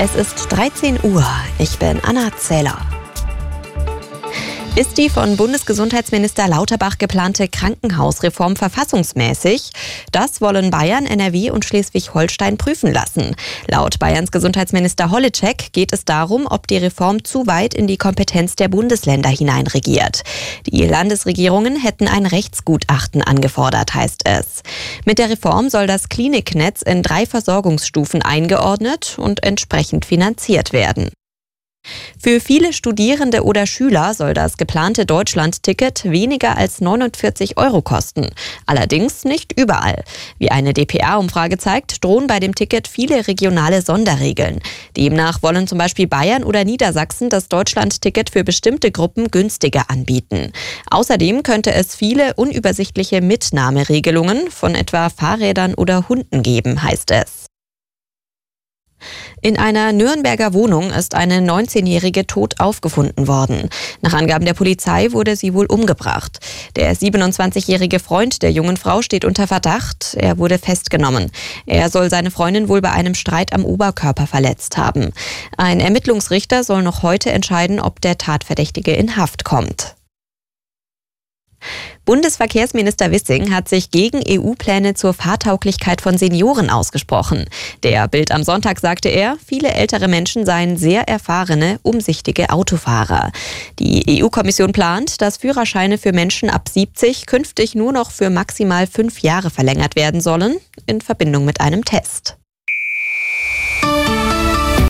Es ist 13 Uhr. Ich bin Anna Zähler. Ist die von Bundesgesundheitsminister Lauterbach geplante Krankenhausreform verfassungsmäßig? Das wollen Bayern, NRW und Schleswig-Holstein prüfen lassen. Laut Bayerns Gesundheitsminister Holleczek geht es darum, ob die Reform zu weit in die Kompetenz der Bundesländer hineinregiert. Die Landesregierungen hätten ein Rechtsgutachten angefordert, heißt es. Mit der Reform soll das Kliniknetz in drei Versorgungsstufen eingeordnet und entsprechend finanziert werden. Für viele Studierende oder Schüler soll das geplante Deutschland-Ticket weniger als 49 Euro kosten. Allerdings nicht überall. Wie eine dpa-Umfrage zeigt, drohen bei dem Ticket viele regionale Sonderregeln. Demnach wollen zum Beispiel Bayern oder Niedersachsen das Deutschland-Ticket für bestimmte Gruppen günstiger anbieten. Außerdem könnte es viele unübersichtliche Mitnahmeregelungen von etwa Fahrrädern oder Hunden geben, heißt es. In einer Nürnberger Wohnung ist eine 19-Jährige tot aufgefunden worden. Nach Angaben der Polizei wurde sie wohl umgebracht. Der 27-jährige Freund der jungen Frau steht unter Verdacht. Er wurde festgenommen. Er soll seine Freundin wohl bei einem Streit am Oberkörper verletzt haben. Ein Ermittlungsrichter soll noch heute entscheiden, ob der Tatverdächtige in Haft kommt. Bundesverkehrsminister Wissing hat sich gegen EU-Pläne zur Fahrtauglichkeit von Senioren ausgesprochen. Der Bild am Sonntag sagte er, viele ältere Menschen seien sehr erfahrene, umsichtige Autofahrer. Die EU-Kommission plant, dass Führerscheine für Menschen ab 70 künftig nur noch für maximal fünf Jahre verlängert werden sollen, in Verbindung mit einem Test.